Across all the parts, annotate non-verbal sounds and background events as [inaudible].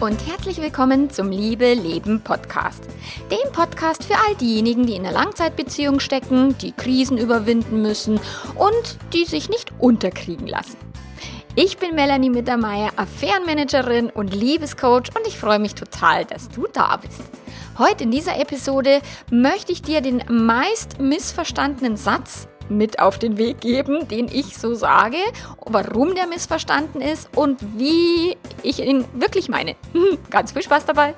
und herzlich willkommen zum Liebe Leben Podcast. Dem Podcast für all diejenigen, die in einer Langzeitbeziehung stecken, die Krisen überwinden müssen und die sich nicht unterkriegen lassen. Ich bin Melanie Mittermeier, Affärenmanagerin und Liebescoach und ich freue mich total, dass du da bist. Heute in dieser Episode möchte ich dir den meist missverstandenen Satz mit auf den Weg geben, den ich so sage, warum der missverstanden ist und wie ich ihn wirklich meine. [laughs] Ganz viel Spaß dabei!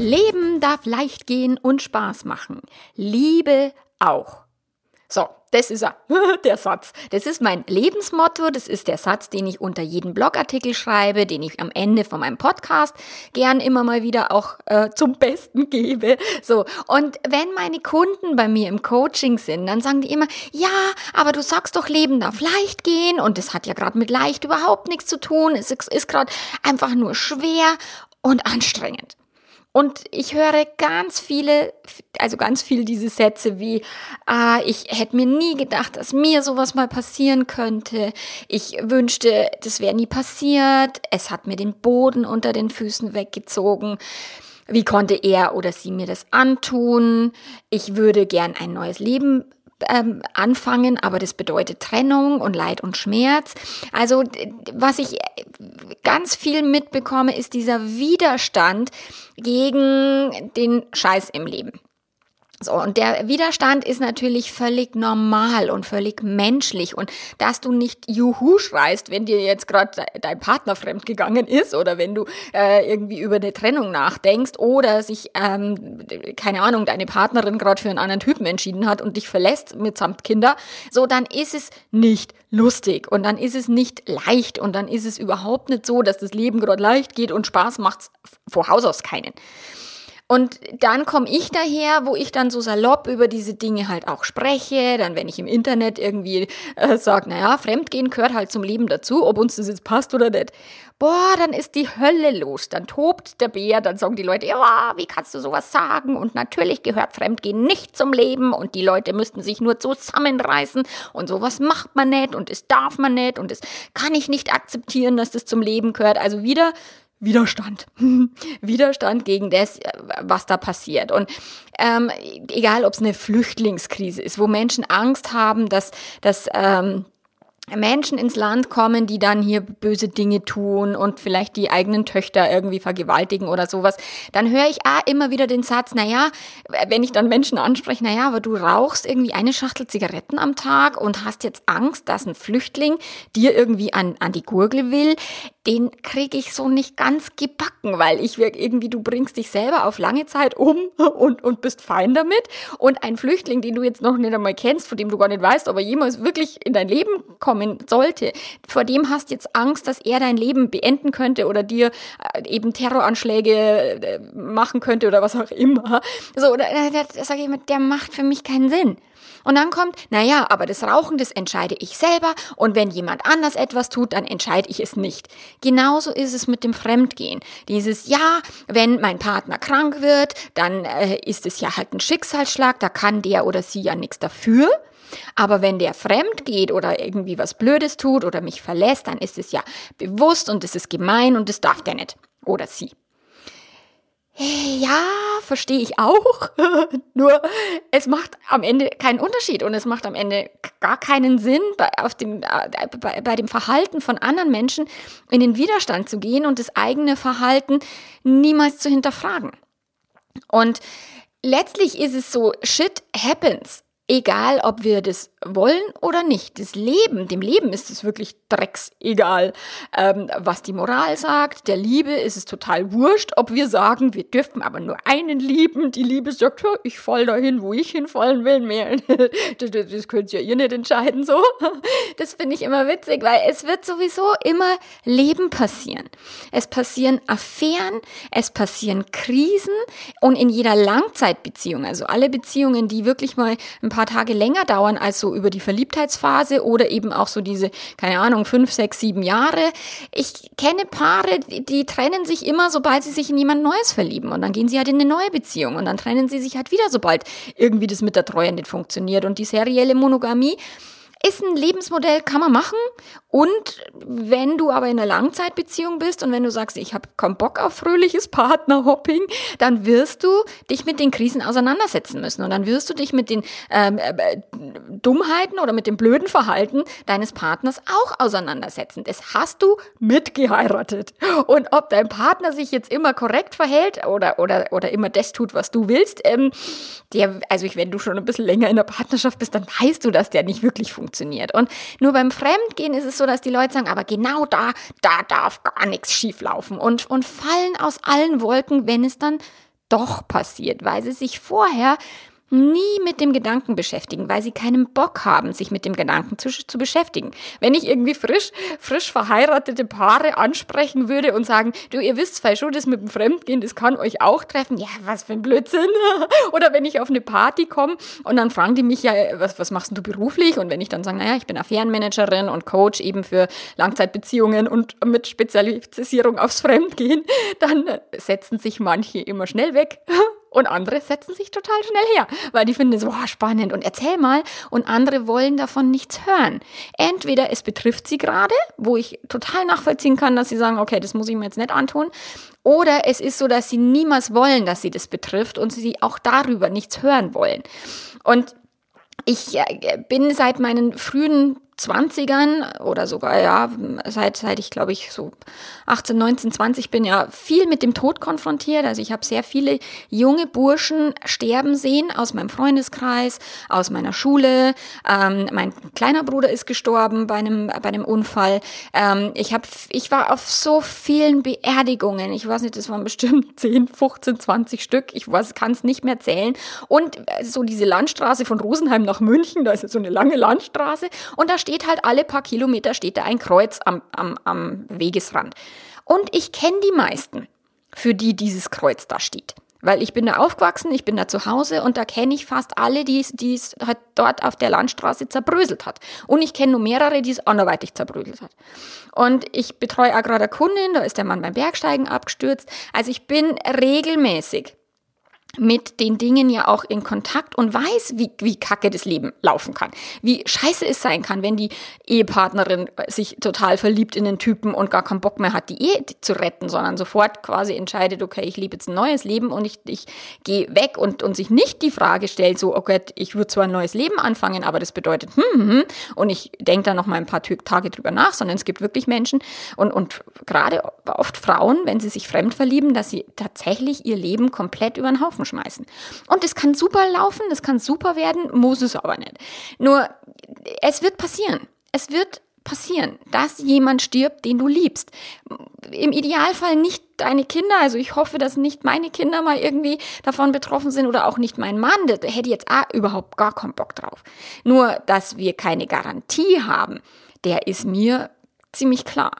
Leben darf leicht gehen und Spaß machen. Liebe auch. So, das ist er, [laughs] der Satz. Das ist mein Lebensmotto, das ist der Satz, den ich unter jeden Blogartikel schreibe, den ich am Ende von meinem Podcast gern immer mal wieder auch äh, zum Besten gebe. So, und wenn meine Kunden bei mir im Coaching sind, dann sagen die immer, ja, aber du sagst doch, Leben darf leicht gehen und das hat ja gerade mit leicht überhaupt nichts zu tun. Es ist, ist gerade einfach nur schwer und anstrengend. Und ich höre ganz viele, also ganz viel diese Sätze wie, ah, ich hätte mir nie gedacht, dass mir sowas mal passieren könnte. Ich wünschte, das wäre nie passiert. Es hat mir den Boden unter den Füßen weggezogen. Wie konnte er oder sie mir das antun? Ich würde gern ein neues Leben ähm, anfangen, aber das bedeutet Trennung und Leid und Schmerz. Also was ich ganz viel mitbekomme, ist dieser Widerstand gegen den Scheiß im Leben. So, und der Widerstand ist natürlich völlig normal und völlig menschlich. Und dass du nicht Juhu schreist, wenn dir jetzt gerade dein Partner fremdgegangen ist oder wenn du äh, irgendwie über eine Trennung nachdenkst oder sich, ähm, keine Ahnung, deine Partnerin gerade für einen anderen Typen entschieden hat und dich verlässt mitsamt Kinder, so dann ist es nicht lustig und dann ist es nicht leicht und dann ist es überhaupt nicht so, dass das Leben gerade leicht geht und Spaß macht's vor Haus aus keinen. Und dann komme ich daher, wo ich dann so salopp über diese Dinge halt auch spreche. Dann, wenn ich im Internet irgendwie äh, sage, naja, Fremdgehen gehört halt zum Leben dazu, ob uns das jetzt passt oder nicht. Boah, dann ist die Hölle los. Dann tobt der Bär, dann sagen die Leute, ja, wie kannst du sowas sagen? Und natürlich gehört Fremdgehen nicht zum Leben und die Leute müssten sich nur zusammenreißen und sowas macht man nicht und es darf man nicht und es kann ich nicht akzeptieren, dass das zum Leben gehört. Also wieder Widerstand. [laughs] Widerstand gegen das, was da passiert. Und ähm, egal, ob es eine Flüchtlingskrise ist, wo Menschen Angst haben, dass, dass ähm, Menschen ins Land kommen, die dann hier böse Dinge tun und vielleicht die eigenen Töchter irgendwie vergewaltigen oder sowas, dann höre ich ah, immer wieder den Satz, naja, wenn ich dann Menschen anspreche, naja, aber du rauchst irgendwie eine Schachtel Zigaretten am Tag und hast jetzt Angst, dass ein Flüchtling dir irgendwie an, an die Gurgel will, den kriege ich so nicht ganz gebacken, weil ich irgendwie, du bringst dich selber auf lange Zeit um [laughs] und, und bist fein damit. Und ein Flüchtling, den du jetzt noch nicht einmal kennst, von dem du gar nicht weißt, ob er jemals wirklich in dein Leben kommen sollte, vor dem hast jetzt Angst, dass er dein Leben beenden könnte oder dir äh, eben Terroranschläge äh, machen könnte oder was auch immer. So, da, da, sage ich immer, der macht für mich keinen Sinn. Und dann kommt, naja, aber das Rauchen, das entscheide ich selber und wenn jemand anders etwas tut, dann entscheide ich es nicht. Genauso ist es mit dem Fremdgehen. Dieses, ja, wenn mein Partner krank wird, dann äh, ist es ja halt ein Schicksalsschlag, da kann der oder sie ja nichts dafür. Aber wenn der fremd geht oder irgendwie was Blödes tut oder mich verlässt, dann ist es ja bewusst und es ist gemein und das darf der nicht. Oder sie. Ja, verstehe ich auch. [laughs] Nur es macht am Ende keinen Unterschied und es macht am Ende gar keinen Sinn, bei, auf dem, äh, bei, bei dem Verhalten von anderen Menschen in den Widerstand zu gehen und das eigene Verhalten niemals zu hinterfragen. Und letztlich ist es so, shit happens egal ob wir das wollen oder nicht. Das Leben, dem Leben ist es wirklich drecksegal, ähm, was die Moral sagt. Der Liebe ist es total wurscht, ob wir sagen, wir dürfen aber nur einen lieben. Die Liebe sagt, ich fall dahin, wo ich hinfallen will. Mehr, [laughs] das, das könnt ja ihr nicht entscheiden, so. Das finde ich immer witzig, weil es wird sowieso immer Leben passieren. Es passieren Affären, es passieren Krisen und in jeder Langzeitbeziehung, also alle Beziehungen, die wirklich mal ein paar Tage länger dauern als so so über die Verliebtheitsphase oder eben auch so diese, keine Ahnung, fünf, sechs, sieben Jahre. Ich kenne Paare, die, die trennen sich immer, sobald sie sich in jemand Neues verlieben. Und dann gehen sie halt in eine neue Beziehung. Und dann trennen sie sich halt wieder, sobald irgendwie das mit der Treue nicht funktioniert. Und die serielle Monogamie, ist ein Lebensmodell, kann man machen. Und wenn du aber in einer Langzeitbeziehung bist und wenn du sagst, ich habe keinen Bock auf fröhliches Partnerhopping, dann wirst du dich mit den Krisen auseinandersetzen müssen. Und dann wirst du dich mit den ähm, äh, Dummheiten oder mit dem blöden Verhalten deines Partners auch auseinandersetzen. Das hast du mitgeheiratet. Und ob dein Partner sich jetzt immer korrekt verhält oder, oder, oder immer das tut, was du willst, ähm, der, also wenn du schon ein bisschen länger in der Partnerschaft bist, dann weißt du, dass der nicht wirklich funktioniert funktioniert. Und nur beim Fremdgehen ist es so, dass die Leute sagen, aber genau da, da darf gar nichts schieflaufen und, und fallen aus allen Wolken, wenn es dann doch passiert, weil sie sich vorher nie mit dem Gedanken beschäftigen, weil sie keinen Bock haben, sich mit dem Gedanken zu, zu beschäftigen. Wenn ich irgendwie frisch, frisch verheiratete Paare ansprechen würde und sagen, du, ihr wisst zwar schon, das mit dem Fremdgehen, das kann euch auch treffen. Ja, was für ein Blödsinn. [laughs] Oder wenn ich auf eine Party komme und dann fragen die mich ja, was, was machst du beruflich? Und wenn ich dann sage, naja, ich bin Affärenmanagerin und Coach eben für Langzeitbeziehungen und mit Spezialisierung aufs Fremdgehen, [laughs] dann setzen sich manche immer schnell weg [laughs] und andere setzen sich total schnell her, weil die finden es wow, spannend und erzähl mal. Und andere wollen davon nichts hören. Entweder es betrifft sie gerade, wo ich total nachvollziehen kann, dass sie sagen, okay, das muss ich mir jetzt nicht antun. Oder es ist so, dass sie niemals wollen, dass sie das betrifft und sie auch darüber nichts hören wollen. Und ich äh, bin seit meinen frühen 20ern oder sogar ja, seit, seit ich glaube ich so 18, 19, 20 bin ja viel mit dem Tod konfrontiert. Also ich habe sehr viele junge Burschen sterben sehen aus meinem Freundeskreis, aus meiner Schule. Ähm, mein kleiner Bruder ist gestorben bei einem, bei einem Unfall. Ähm, ich, hab, ich war auf so vielen Beerdigungen. Ich weiß nicht, das waren bestimmt 10, 15, 20 Stück. Ich kann es nicht mehr zählen. Und äh, so diese Landstraße von Rosenheim nach München, da ist so eine lange Landstraße. Und da steht steht halt alle paar Kilometer steht da ein Kreuz am, am, am Wegesrand. Und ich kenne die meisten, für die dieses Kreuz da steht. Weil ich bin da aufgewachsen, ich bin da zu Hause und da kenne ich fast alle, die es halt dort auf der Landstraße zerbröselt hat. Und ich kenne nur mehrere, die es anderweitig zerbröselt hat. Und ich betreue auch gerade Kundin, da ist der Mann beim Bergsteigen abgestürzt. Also ich bin regelmäßig mit den Dingen ja auch in Kontakt und weiß, wie, wie kacke das Leben laufen kann. Wie scheiße es sein kann, wenn die Ehepartnerin sich total verliebt in den Typen und gar keinen Bock mehr hat, die Ehe zu retten, sondern sofort quasi entscheidet, okay, ich lebe jetzt ein neues Leben und ich, ich gehe weg und, und sich nicht die Frage stellt, so, okay, ich würde zwar ein neues Leben anfangen, aber das bedeutet, hm, hm, hm und ich denke da noch mal ein paar Tage drüber nach, sondern es gibt wirklich Menschen und, und gerade oft Frauen, wenn sie sich fremd verlieben, dass sie tatsächlich ihr Leben komplett über den Haufen Haufen schmeißen. Und es kann super laufen, es kann super werden, muss es aber nicht. Nur, es wird passieren. Es wird passieren, dass jemand stirbt, den du liebst. Im Idealfall nicht deine Kinder, also ich hoffe, dass nicht meine Kinder mal irgendwie davon betroffen sind oder auch nicht mein Mann, da hätte jetzt auch überhaupt gar keinen Bock drauf. Nur, dass wir keine Garantie haben, der ist mir ziemlich klar.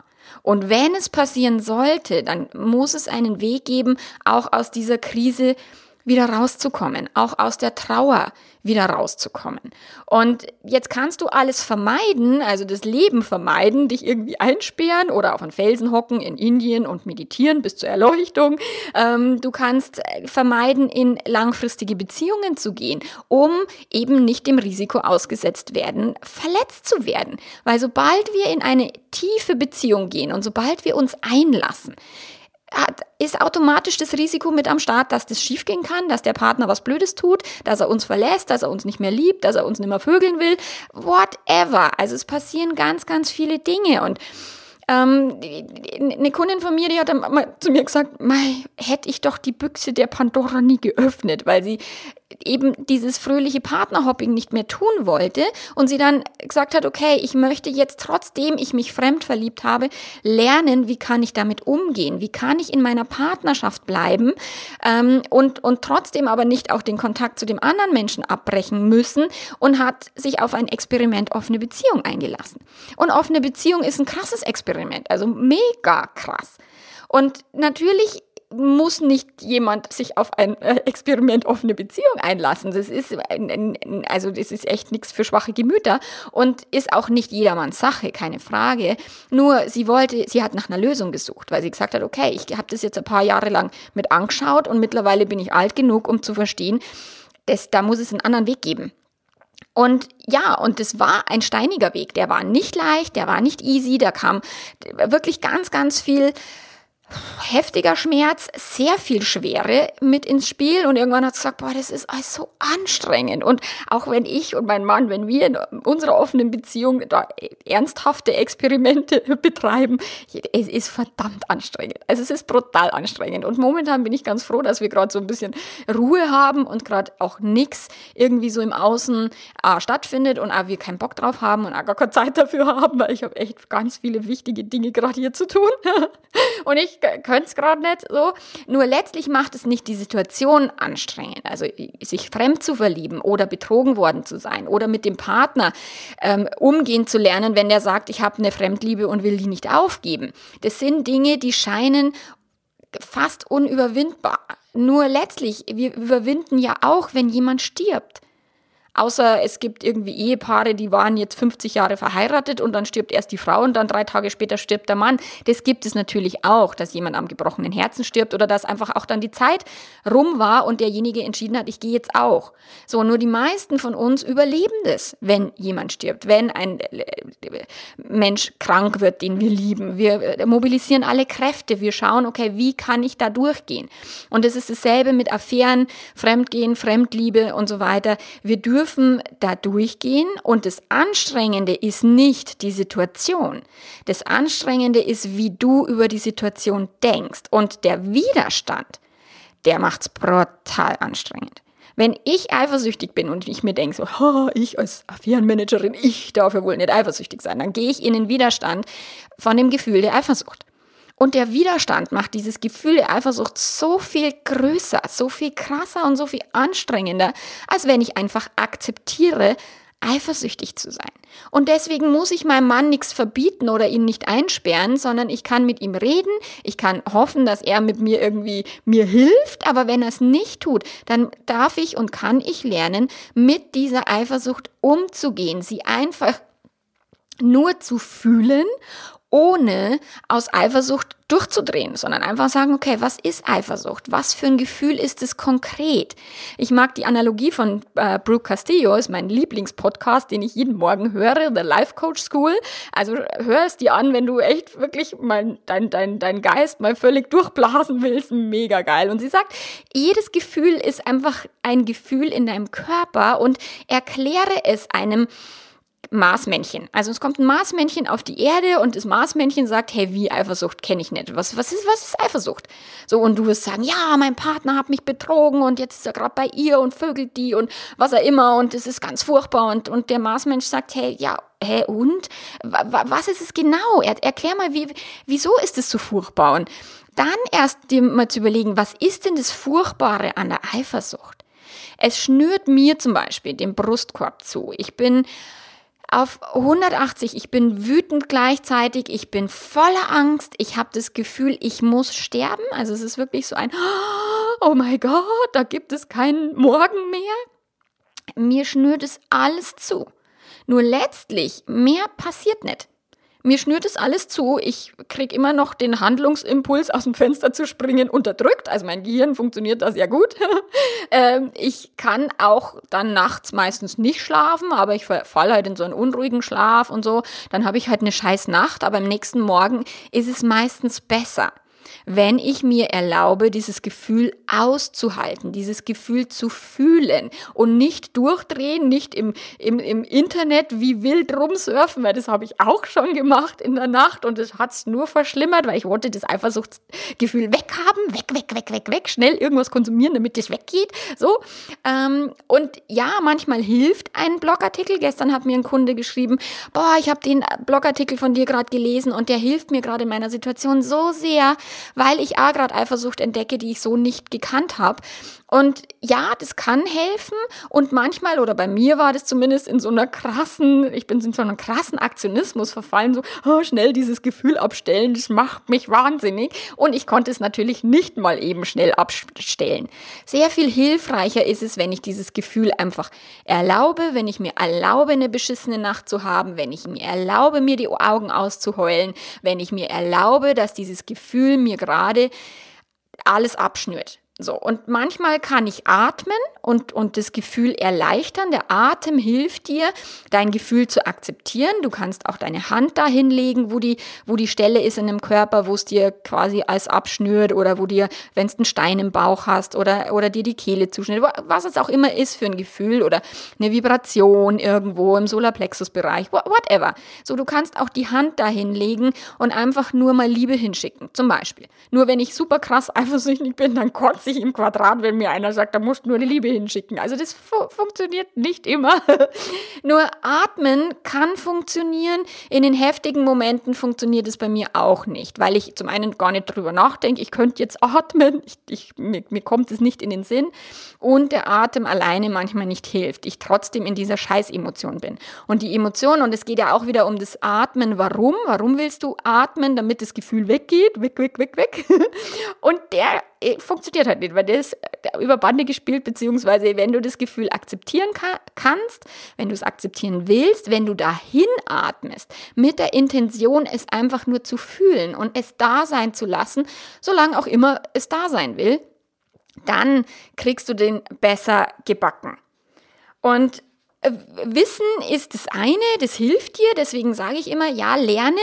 Und wenn es passieren sollte, dann muss es einen Weg geben, auch aus dieser Krise wieder rauszukommen, auch aus der Trauer wieder rauszukommen. Und jetzt kannst du alles vermeiden, also das Leben vermeiden, dich irgendwie einsperren oder auf einen Felsen hocken in Indien und meditieren bis zur Erleuchtung. Ähm, du kannst äh, vermeiden, in langfristige Beziehungen zu gehen, um eben nicht dem Risiko ausgesetzt werden, verletzt zu werden. Weil sobald wir in eine tiefe Beziehung gehen und sobald wir uns einlassen, hat, ist automatisch das Risiko mit am Start, dass das schiefgehen kann, dass der Partner was Blödes tut, dass er uns verlässt, dass er uns nicht mehr liebt, dass er uns nicht mehr vögeln will, whatever. Also es passieren ganz, ganz viele Dinge und ähm, eine Kundin von mir, die hat mal zu mir gesagt, Mei, hätte ich doch die Büchse der Pandora nie geöffnet, weil sie eben dieses fröhliche Partnerhopping nicht mehr tun wollte und sie dann gesagt hat, okay, ich möchte jetzt trotzdem ich mich fremd verliebt habe, lernen, wie kann ich damit umgehen, wie kann ich in meiner Partnerschaft bleiben ähm, und, und trotzdem aber nicht auch den Kontakt zu dem anderen Menschen abbrechen müssen und hat sich auf ein Experiment offene Beziehung eingelassen. Und offene Beziehung ist ein krasses Experiment, also mega krass. Und natürlich muss nicht jemand sich auf ein äh, Experiment offene Beziehung einlassen. Das ist also das ist echt nichts für schwache Gemüter und ist auch nicht jedermanns Sache, keine Frage. Nur sie wollte, sie hat nach einer Lösung gesucht, weil sie gesagt hat, okay, ich habe das jetzt ein paar Jahre lang mit angeschaut und mittlerweile bin ich alt genug, um zu verstehen, dass da muss es einen anderen Weg geben. Und ja, und es war ein steiniger Weg. Der war nicht leicht, der war nicht easy, da kam wirklich ganz, ganz viel heftiger Schmerz, sehr viel Schwere mit ins Spiel und irgendwann hat sie gesagt, boah, das ist alles so anstrengend. Und auch wenn ich und mein Mann, wenn wir in unserer offenen Beziehung da ernsthafte Experimente [laughs] betreiben, es ist verdammt anstrengend. Also es ist brutal anstrengend. Und momentan bin ich ganz froh, dass wir gerade so ein bisschen Ruhe haben und gerade auch nichts irgendwie so im Außen äh, stattfindet und auch wir keinen Bock drauf haben und auch gar keine Zeit dafür [laughs] haben, weil ich habe echt ganz viele wichtige Dinge gerade hier zu tun. [laughs] Und ich könnte es gerade nicht so. Nur letztlich macht es nicht die Situation anstrengend. Also sich fremd zu verlieben oder betrogen worden zu sein oder mit dem Partner ähm, umgehen zu lernen, wenn der sagt, ich habe eine Fremdliebe und will die nicht aufgeben. Das sind Dinge, die scheinen fast unüberwindbar. Nur letztlich, wir überwinden ja auch, wenn jemand stirbt. Außer es gibt irgendwie Ehepaare, die waren jetzt 50 Jahre verheiratet und dann stirbt erst die Frau und dann drei Tage später stirbt der Mann. Das gibt es natürlich auch, dass jemand am gebrochenen Herzen stirbt oder dass einfach auch dann die Zeit rum war und derjenige entschieden hat, ich gehe jetzt auch. So, nur die meisten von uns überleben das, wenn jemand stirbt, wenn ein äh, Mensch krank wird, den wir lieben. Wir äh, mobilisieren alle Kräfte, wir schauen, okay, wie kann ich da durchgehen? Und es ist dasselbe mit Affären, Fremdgehen, Fremdliebe und so weiter. Wir dürfen dürfen da durchgehen und das Anstrengende ist nicht die Situation. Das Anstrengende ist, wie du über die Situation denkst und der Widerstand, der macht's brutal anstrengend. Wenn ich eifersüchtig bin und ich mir denke, so, ha, ich als Affärenmanagerin, ich darf ja wohl nicht eifersüchtig sein, dann gehe ich in den Widerstand von dem Gefühl der Eifersucht. Und der Widerstand macht dieses Gefühl der Eifersucht so viel größer, so viel krasser und so viel anstrengender, als wenn ich einfach akzeptiere, eifersüchtig zu sein. Und deswegen muss ich meinem Mann nichts verbieten oder ihn nicht einsperren, sondern ich kann mit ihm reden, ich kann hoffen, dass er mit mir irgendwie mir hilft, aber wenn er es nicht tut, dann darf ich und kann ich lernen, mit dieser Eifersucht umzugehen, sie einfach nur zu fühlen ohne aus Eifersucht durchzudrehen, sondern einfach sagen, okay, was ist Eifersucht? Was für ein Gefühl ist es konkret? Ich mag die Analogie von äh, Brooke Castillo, ist mein Lieblingspodcast, den ich jeden Morgen höre, The Life Coach School. Also hör es dir an, wenn du echt wirklich mal dein, dein, dein Geist mal völlig durchblasen willst. Mega geil. Und sie sagt, jedes Gefühl ist einfach ein Gefühl in deinem Körper und erkläre es einem Marsmännchen. Also es kommt ein Marsmännchen auf die Erde und das Marsmännchen sagt, hey, wie Eifersucht kenne ich nicht. Was, was, ist, was ist Eifersucht? So, und du wirst sagen, ja, mein Partner hat mich betrogen und jetzt ist er gerade bei ihr und vögelt die und was er immer und es ist ganz furchtbar. Und, und der Marsmensch sagt, hey, ja, hä, und? Was ist es genau? Er, erklär mal, wie, wieso ist es so furchtbar? Und dann erst dir mal zu überlegen, was ist denn das Furchtbare an der Eifersucht? Es schnürt mir zum Beispiel den Brustkorb zu. Ich bin auf 180. Ich bin wütend gleichzeitig, ich bin voller Angst, ich habe das Gefühl, ich muss sterben. Also es ist wirklich so ein, [gasps] oh mein Gott, da gibt es keinen Morgen mehr. Mir schnürt es alles zu. Nur letztlich, mehr passiert nicht. Mir schnürt es alles zu. Ich krieg immer noch den Handlungsimpuls, aus dem Fenster zu springen, unterdrückt. Also mein Gehirn funktioniert da sehr gut. [laughs] ähm, ich kann auch dann nachts meistens nicht schlafen, aber ich falle halt in so einen unruhigen Schlaf und so. Dann habe ich halt eine scheiß Nacht, aber am nächsten Morgen ist es meistens besser wenn ich mir erlaube, dieses Gefühl auszuhalten, dieses Gefühl zu fühlen und nicht durchdrehen, nicht im, im, im Internet wie wild rumsurfen, weil das habe ich auch schon gemacht in der Nacht und das hat es nur verschlimmert, weil ich wollte das Eifersuchtsgefühl weghaben, weg, weg, weg, weg, weg, schnell irgendwas konsumieren, damit das weggeht. So. Ähm, und ja, manchmal hilft ein Blogartikel. Gestern hat mir ein Kunde geschrieben, boah, ich habe den Blogartikel von dir gerade gelesen und der hilft mir gerade in meiner Situation so sehr weil ich A gerade Eifersucht entdecke, die ich so nicht gekannt habe. Und ja, das kann helfen. Und manchmal, oder bei mir war das zumindest in so einer krassen, ich bin in so einem krassen Aktionismus verfallen, so oh, schnell dieses Gefühl abstellen, das macht mich wahnsinnig. Und ich konnte es natürlich nicht mal eben schnell abstellen. Sehr viel hilfreicher ist es, wenn ich dieses Gefühl einfach erlaube, wenn ich mir erlaube, eine beschissene Nacht zu haben, wenn ich mir erlaube, mir die Augen auszuheulen, wenn ich mir erlaube, dass dieses Gefühl mir gerade alles abschnürt. So, und manchmal kann ich atmen und, und das Gefühl erleichtern. Der Atem hilft dir, dein Gefühl zu akzeptieren. Du kannst auch deine Hand dahin legen, wo die, wo die Stelle ist in dem Körper, wo es dir quasi alles abschnürt oder wo dir, wenn es einen Stein im Bauch hast oder, oder dir die Kehle zuschnürt, was es auch immer ist für ein Gefühl oder eine Vibration irgendwo im Solarplexus-Bereich, whatever. So, du kannst auch die Hand dahin legen und einfach nur mal Liebe hinschicken. Zum Beispiel. Nur wenn ich super krass eifersüchtig bin, dann kotze ich im Quadrat, wenn mir einer sagt, da musst du nur die Liebe hinschicken. Also das fu funktioniert nicht immer. [laughs] Nur atmen kann funktionieren. In den heftigen Momenten funktioniert es bei mir auch nicht, weil ich zum einen gar nicht drüber nachdenke, ich könnte jetzt atmen, ich, ich, mir, mir kommt es nicht in den Sinn und der Atem alleine manchmal nicht hilft. Ich trotzdem in dieser Scheißemotion bin. Und die Emotion, und es geht ja auch wieder um das Atmen, warum? Warum willst du atmen, damit das Gefühl weggeht? Weg, weg, weg, weg. [laughs] Und der funktioniert halt nicht, weil das äh, über Bande gespielt, beziehungsweise wenn du das Gefühl akzeptieren kann, kannst, wenn du es akzeptieren willst, wenn du dahin atmest, mit der Intention, es einfach nur zu fühlen und es da sein zu lassen, solange auch immer es da sein will, dann kriegst du den besser gebacken. Und äh, Wissen ist das eine, das hilft dir, deswegen sage ich immer, ja, lerne,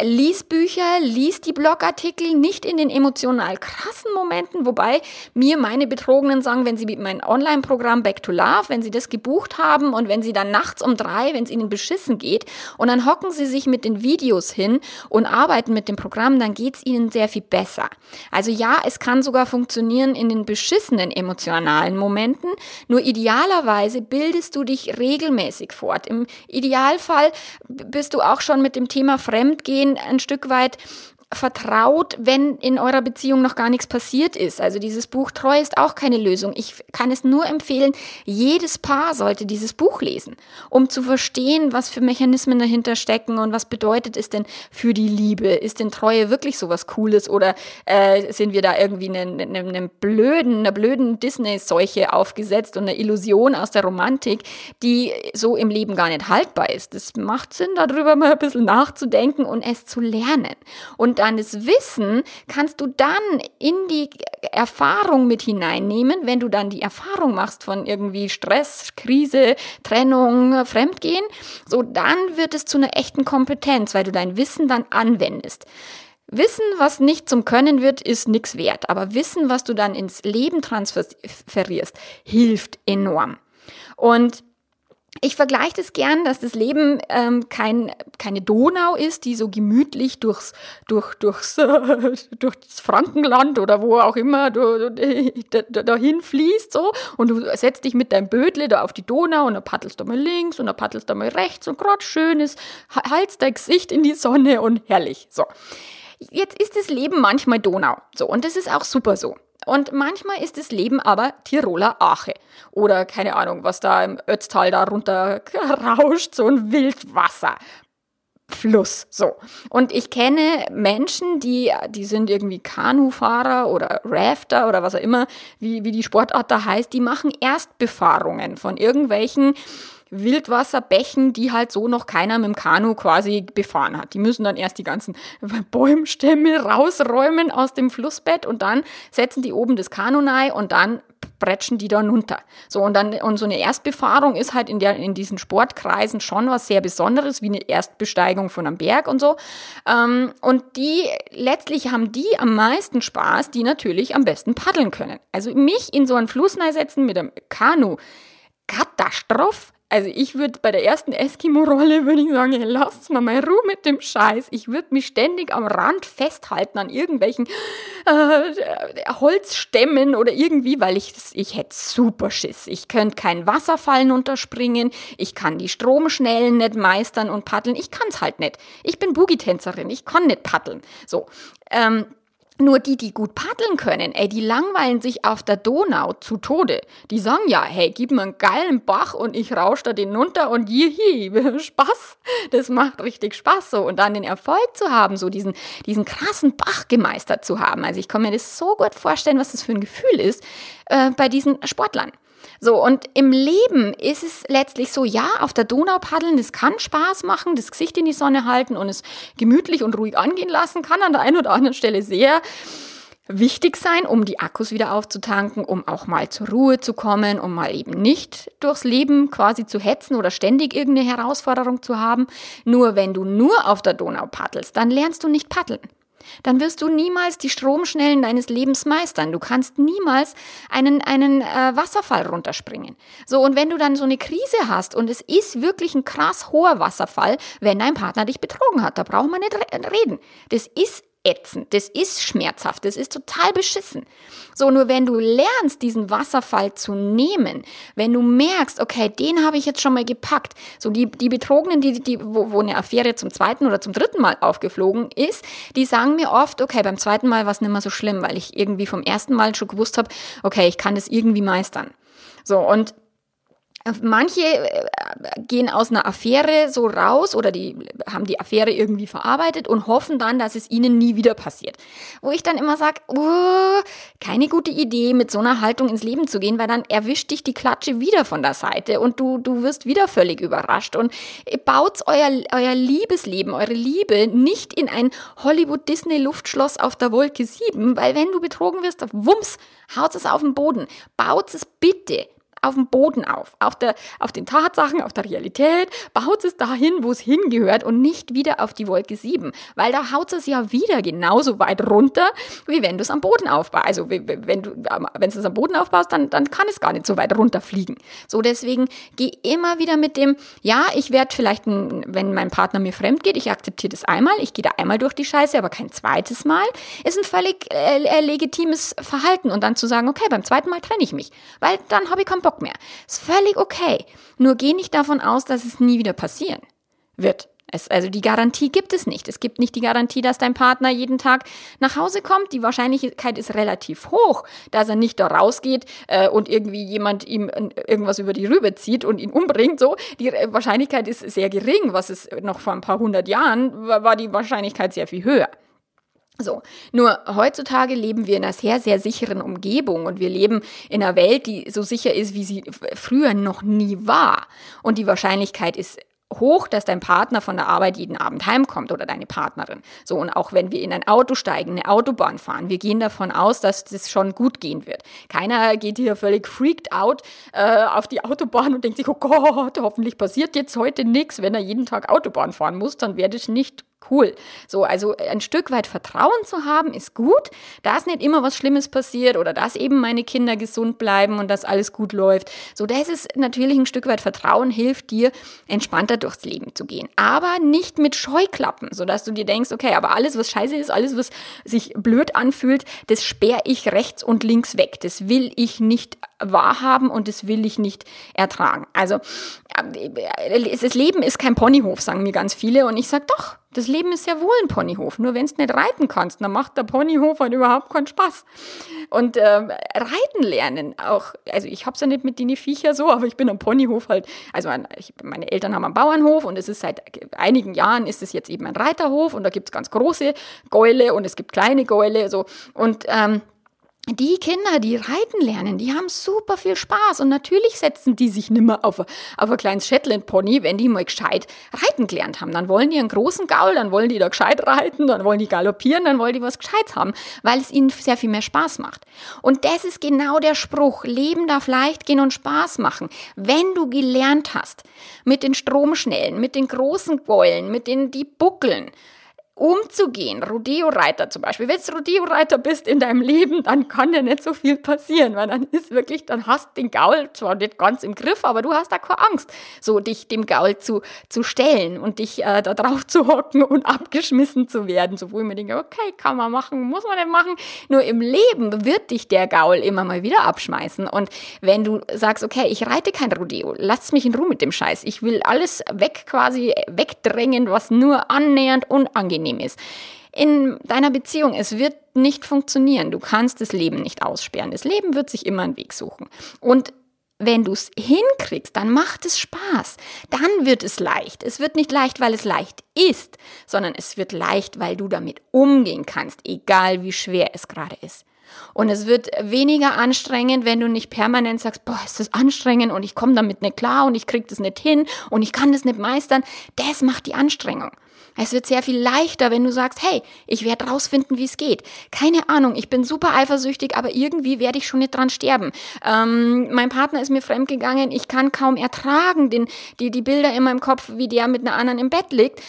lies Bücher, lies die Blogartikel, nicht in den emotional krassen Momenten, wobei mir meine Betrogenen sagen, wenn sie mit meinem Online-Programm Back to Love, wenn sie das gebucht haben und wenn sie dann nachts um drei, wenn es ihnen beschissen geht und dann hocken sie sich mit den Videos hin und arbeiten mit dem Programm, dann geht es ihnen sehr viel besser. Also ja, es kann sogar funktionieren in den beschissenen emotionalen Momenten, nur idealerweise bildest du dich regelmäßig fort. Im Idealfall bist du auch schon mit dem Thema Fremdgehen gehen ein Stück weit vertraut, wenn in eurer Beziehung noch gar nichts passiert ist. Also dieses Buch Treu ist auch keine Lösung. Ich kann es nur empfehlen, jedes Paar sollte dieses Buch lesen, um zu verstehen, was für Mechanismen dahinter stecken und was bedeutet es denn für die Liebe. Ist denn Treue wirklich so was Cooles oder äh, sind wir da irgendwie einem, einem, einem blöden, einer blöden Disney-Seuche aufgesetzt und einer Illusion aus der Romantik, die so im Leben gar nicht haltbar ist. Das macht Sinn, darüber mal ein bisschen nachzudenken und es zu lernen. Und deines Wissen kannst du dann in die Erfahrung mit hineinnehmen, wenn du dann die Erfahrung machst von irgendwie Stress, Krise, Trennung, Fremdgehen, so dann wird es zu einer echten Kompetenz, weil du dein Wissen dann anwendest. Wissen, was nicht zum Können wird, ist nichts wert, aber Wissen, was du dann ins Leben transferierst, hilft enorm. Und ich vergleiche das gern, dass das Leben ähm, kein, keine Donau ist, die so gemütlich durchs, durch, durchs, [laughs] durchs Frankenland oder wo auch immer [laughs] dahin fließt so und du setzt dich mit deinem Bödle da auf die Donau und dann paddelst du mal links und dann paddelst du mal rechts und gerade schönes, haltst dein Gesicht in die Sonne und herrlich. So. Jetzt ist das Leben manchmal Donau. So. Und das ist auch super so. Und manchmal ist das Leben aber Tiroler Ache. Oder keine Ahnung, was da im Ötztal da runter rauscht, so ein Wildwasser. Fluss, so. Und ich kenne Menschen, die, die sind irgendwie Kanufahrer oder Rafter oder was auch immer, wie, wie die Sportart da heißt, die machen Erstbefahrungen von irgendwelchen Wildwasserbächen, die halt so noch keiner mit dem Kanu quasi befahren hat. Die müssen dann erst die ganzen [laughs] Bäumstämme rausräumen aus dem Flussbett und dann setzen die oben das Kanu rein und dann bretschen die dann runter. So und dann und so eine Erstbefahrung ist halt in der in diesen Sportkreisen schon was sehr Besonderes wie eine Erstbesteigung von einem Berg und so. Ähm, und die letztlich haben die am meisten Spaß, die natürlich am besten paddeln können. Also mich in so einen Fluss setzen mit einem Kanu, Katastrophe. Also ich würde bei der ersten Eskimo-Rolle, würde ich sagen, hey, lasst mal mal Ruhe mit dem Scheiß. Ich würde mich ständig am Rand festhalten an irgendwelchen äh, Holzstämmen oder irgendwie, weil ich, ich hätte super Schiss. Ich könnte keinen Wasserfallen unterspringen. Ich kann die Stromschnellen nicht meistern und paddeln. Ich kann es halt nicht. Ich bin Boogie-Tänzerin. Ich kann nicht paddeln. So. Ähm, nur die, die gut paddeln können, ey, die langweilen sich auf der Donau zu Tode. Die sagen ja, hey, gib mir einen geilen Bach und ich rausch da den runter und jihi, [laughs] Spaß. Das macht richtig Spaß so. Und dann den Erfolg zu haben, so diesen, diesen krassen Bach gemeistert zu haben. Also ich kann mir das so gut vorstellen, was das für ein Gefühl ist äh, bei diesen Sportlern. So, und im Leben ist es letztlich so, ja, auf der Donau paddeln, das kann Spaß machen, das Gesicht in die Sonne halten und es gemütlich und ruhig angehen lassen, kann an der einen oder anderen Stelle sehr wichtig sein, um die Akkus wieder aufzutanken, um auch mal zur Ruhe zu kommen, um mal eben nicht durchs Leben quasi zu hetzen oder ständig irgendeine Herausforderung zu haben. Nur wenn du nur auf der Donau paddelst, dann lernst du nicht paddeln dann wirst du niemals die Stromschnellen deines Lebens meistern. Du kannst niemals einen, einen äh, Wasserfall runterspringen. So, und wenn du dann so eine Krise hast und es ist wirklich ein krass hoher Wasserfall, wenn dein Partner dich betrogen hat, da brauchen wir nicht reden. Das ist ätzend, das ist schmerzhaft, das ist total beschissen. So, nur wenn du lernst, diesen Wasserfall zu nehmen, wenn du merkst, okay, den habe ich jetzt schon mal gepackt, so die, die Betrogenen, die, die, wo, wo eine Affäre zum zweiten oder zum dritten Mal aufgeflogen ist, die sagen mir oft, okay, beim zweiten Mal war es nicht mehr so schlimm, weil ich irgendwie vom ersten Mal schon gewusst habe, okay, ich kann das irgendwie meistern. So, und Manche äh, gehen aus einer Affäre so raus oder die haben die Affäre irgendwie verarbeitet und hoffen dann, dass es ihnen nie wieder passiert. Wo ich dann immer sage, oh, keine gute Idee, mit so einer Haltung ins Leben zu gehen, weil dann erwischt dich die Klatsche wieder von der Seite und du, du wirst wieder völlig überrascht. Und baut euer, euer Liebesleben, eure Liebe nicht in ein Hollywood-Disney-Luftschloss auf der Wolke 7, weil wenn du betrogen wirst, wumms, haut es auf den Boden. Baut es bitte auf dem Boden auf, auf, der, auf den Tatsachen, auf der Realität, baut es dahin, wo es hingehört und nicht wieder auf die Wolke 7, weil da haut es ja wieder genauso weit runter, wie wenn du es am Boden aufbaust. Also wenn du es am Boden aufbaust, dann, dann kann es gar nicht so weit runterfliegen. So deswegen geh immer wieder mit dem, ja, ich werde vielleicht, ein, wenn mein Partner mir fremd geht, ich akzeptiere das einmal, ich gehe da einmal durch die Scheiße, aber kein zweites Mal, ist ein völlig äh, äh legitimes Verhalten und dann zu sagen, okay, beim zweiten Mal trenne ich mich, weil dann habe ich keinen Bock Bock mehr. Ist völlig okay. Nur geh nicht davon aus, dass es nie wieder passieren wird. Es, also die Garantie gibt es nicht. Es gibt nicht die Garantie, dass dein Partner jeden Tag nach Hause kommt. Die Wahrscheinlichkeit ist relativ hoch, dass er nicht da rausgeht äh, und irgendwie jemand ihm irgendwas über die Rübe zieht und ihn umbringt. So, die Wahrscheinlichkeit ist sehr gering. Was es noch vor ein paar hundert Jahren war, war die Wahrscheinlichkeit sehr viel höher. So, nur heutzutage leben wir in einer sehr, sehr sicheren Umgebung und wir leben in einer Welt, die so sicher ist, wie sie früher noch nie war. Und die Wahrscheinlichkeit ist hoch, dass dein Partner von der Arbeit jeden Abend heimkommt oder deine Partnerin. So, und auch wenn wir in ein Auto steigen, eine Autobahn fahren, wir gehen davon aus, dass das schon gut gehen wird. Keiner geht hier völlig freaked out äh, auf die Autobahn und denkt sich, oh Gott, hoffentlich passiert jetzt heute nichts. Wenn er jeden Tag Autobahn fahren muss, dann werde ich nicht cool. So, also ein Stück weit Vertrauen zu haben ist gut, dass nicht immer was Schlimmes passiert oder dass eben meine Kinder gesund bleiben und dass alles gut läuft. So, das ist natürlich ein Stück weit Vertrauen hilft dir, entspannter durchs Leben zu gehen. Aber nicht mit Scheuklappen, sodass du dir denkst, okay, aber alles, was scheiße ist, alles, was sich blöd anfühlt, das sperre ich rechts und links weg. Das will ich nicht wahrhaben und das will ich nicht ertragen. Also, äh, das Leben ist kein Ponyhof, sagen mir ganz viele. Und ich sage, doch, das Leben ist ja wohl ein Ponyhof. Nur wenn du nicht reiten kannst, dann macht der Ponyhof halt überhaupt keinen Spaß. Und äh, reiten lernen auch, also ich hab's ja nicht mit den Viecher so, aber ich bin am Ponyhof halt, also ich, meine Eltern haben einen Bauernhof und es ist seit einigen Jahren ist es jetzt eben ein Reiterhof und da gibt's ganz große Gäule und es gibt kleine Gäule so und ähm, die Kinder, die reiten lernen, die haben super viel Spaß und natürlich setzen die sich nimmer auf, auf ein kleines Shetland Pony, wenn die mal gescheit reiten gelernt haben. Dann wollen die einen großen Gaul, dann wollen die da gescheit reiten, dann wollen die galoppieren, dann wollen die was Gescheites haben, weil es ihnen sehr viel mehr Spaß macht. Und das ist genau der Spruch. Leben darf leicht gehen und Spaß machen. Wenn du gelernt hast, mit den Stromschnellen, mit den großen Gäulen, mit den, die buckeln, umzugehen. Rodeo-Reiter zum Beispiel. Wenn du Rodeo-Reiter bist in deinem Leben, dann kann dir nicht so viel passieren, weil dann ist wirklich, dann hast den Gaul zwar nicht ganz im Griff, aber du hast da keine Angst, so dich dem Gaul zu, zu stellen und dich äh, da drauf zu hocken und abgeschmissen zu werden. So wo ich mir denke, okay, kann man machen, muss man nicht machen. Nur im Leben wird dich der Gaul immer mal wieder abschmeißen. Und wenn du sagst, okay, ich reite kein Rodeo, lass mich in Ruhe mit dem Scheiß. Ich will alles weg, quasi wegdrängen, was nur annähernd unangenehm angenehm ist. in deiner Beziehung, es wird nicht funktionieren. Du kannst das Leben nicht aussperren. Das Leben wird sich immer einen Weg suchen. Und wenn du es hinkriegst, dann macht es Spaß. Dann wird es leicht. Es wird nicht leicht, weil es leicht ist, sondern es wird leicht, weil du damit umgehen kannst, egal wie schwer es gerade ist. Und es wird weniger anstrengend, wenn du nicht permanent sagst, boah, ist das anstrengend und ich komme damit nicht klar und ich krieg das nicht hin und ich kann das nicht meistern. Das macht die Anstrengung. Es wird sehr viel leichter, wenn du sagst, hey, ich werde rausfinden, wie es geht. Keine Ahnung, ich bin super eifersüchtig, aber irgendwie werde ich schon nicht dran sterben. Ähm, mein Partner ist mir fremdgegangen, ich kann kaum ertragen, den, die, die Bilder in meinem Kopf, wie der mit einer anderen im Bett liegt.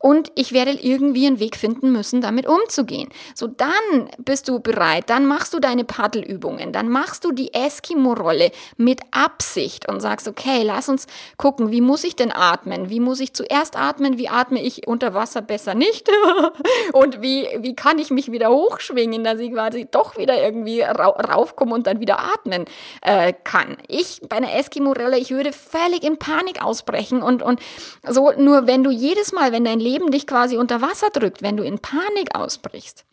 Und ich werde irgendwie einen Weg finden müssen, damit umzugehen. So, dann bist du bereit, dann machst du deine Paddelübungen, dann machst du die Eskimo-Rolle mit Absicht und sagst, okay, lass uns gucken, wie muss ich denn atmen? Wie muss ich zuerst atmen? Wie atme ich unter Wasser besser nicht? [laughs] und wie, wie kann ich mich wieder hochschwingen, dass ich quasi doch wieder irgendwie ra raufkomme und dann wieder atmen äh, kann? Ich bei einer Eskimo-Rolle, ich würde völlig in Panik ausbrechen und, und so, nur wenn du jedes Mal, wenn dein Leben dich quasi unter Wasser drückt, wenn du in Panik ausbrichst,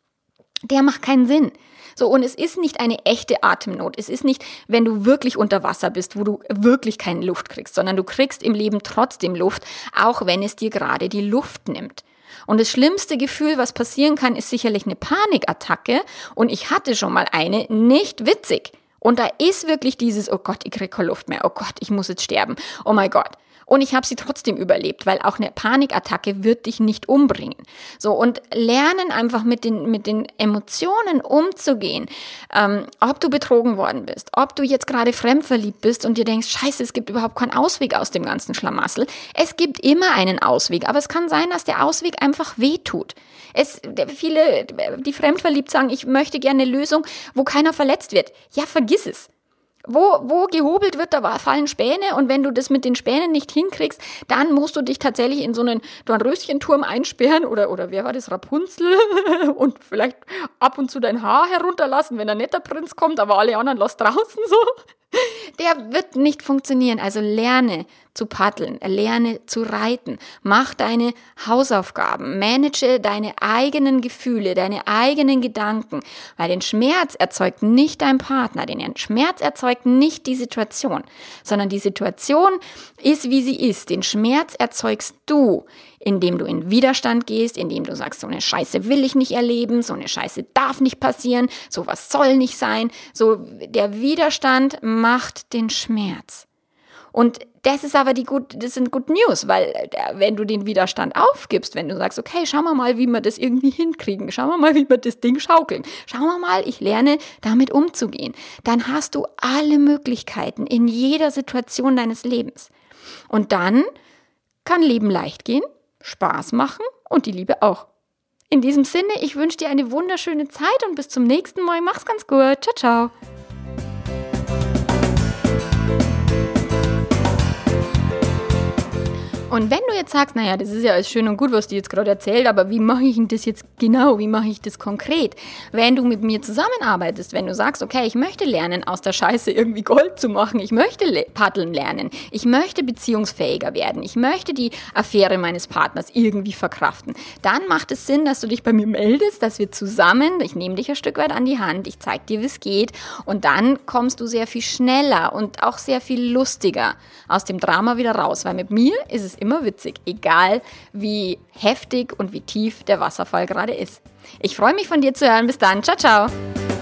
der macht keinen Sinn. So, und es ist nicht eine echte Atemnot. Es ist nicht, wenn du wirklich unter Wasser bist, wo du wirklich keine Luft kriegst, sondern du kriegst im Leben trotzdem Luft, auch wenn es dir gerade die Luft nimmt. Und das schlimmste Gefühl, was passieren kann, ist sicherlich eine Panikattacke. Und ich hatte schon mal eine, nicht witzig. Und da ist wirklich dieses, oh Gott, ich kriege keine Luft mehr, oh Gott, ich muss jetzt sterben, oh mein Gott. Und ich habe sie trotzdem überlebt, weil auch eine Panikattacke wird dich nicht umbringen. So und lernen einfach mit den mit den Emotionen umzugehen. Ähm, ob du betrogen worden bist, ob du jetzt gerade fremdverliebt bist und dir denkst, Scheiße, es gibt überhaupt keinen Ausweg aus dem ganzen Schlamassel. Es gibt immer einen Ausweg, aber es kann sein, dass der Ausweg einfach wehtut. Es viele, die fremdverliebt sagen, ich möchte gerne eine Lösung, wo keiner verletzt wird. Ja, vergiss es. Wo, wo gehobelt wird, da fallen Späne und wenn du das mit den Spänen nicht hinkriegst, dann musst du dich tatsächlich in so einen Dornröschenturm einsperren oder, oder wer war das, Rapunzel [laughs] und vielleicht ab und zu dein Haar herunterlassen, wenn ein netter Prinz kommt, aber alle anderen lass draußen so. Der wird nicht funktionieren. Also lerne zu paddeln, lerne zu reiten, mach deine Hausaufgaben, manage deine eigenen Gefühle, deine eigenen Gedanken, weil den Schmerz erzeugt nicht dein Partner, den Schmerz erzeugt nicht die Situation, sondern die Situation ist, wie sie ist. Den Schmerz erzeugst du, indem du in Widerstand gehst, indem du sagst, so eine Scheiße will ich nicht erleben, so eine Scheiße darf nicht passieren, sowas soll nicht sein. So der Widerstand macht den Schmerz. Und das ist aber die gut, das sind Good News, weil äh, wenn du den Widerstand aufgibst, wenn du sagst, okay, schauen wir mal, wie wir das irgendwie hinkriegen, schauen wir mal, wie wir das Ding schaukeln, schauen wir mal, ich lerne damit umzugehen, dann hast du alle Möglichkeiten in jeder Situation deines Lebens. Und dann kann Leben leicht gehen, Spaß machen und die Liebe auch. In diesem Sinne, ich wünsche dir eine wunderschöne Zeit und bis zum nächsten Mal. Mach's ganz gut. Ciao, ciao. Und wenn du jetzt sagst, naja, das ist ja alles schön und gut, was die jetzt gerade erzählt, aber wie mache ich denn das jetzt genau? Wie mache ich das konkret? Wenn du mit mir zusammenarbeitest, wenn du sagst, okay, ich möchte lernen, aus der Scheiße irgendwie Gold zu machen, ich möchte paddeln lernen, ich möchte beziehungsfähiger werden, ich möchte die Affäre meines Partners irgendwie verkraften, dann macht es Sinn, dass du dich bei mir meldest, dass wir zusammen, ich nehme dich ein Stück weit an die Hand, ich zeige dir, wie es geht und dann kommst du sehr viel schneller und auch sehr viel lustiger aus dem Drama wieder raus, weil mit mir ist es immer immer witzig, egal wie heftig und wie tief der Wasserfall gerade ist. Ich freue mich von dir zu hören. Bis dann. Ciao, ciao.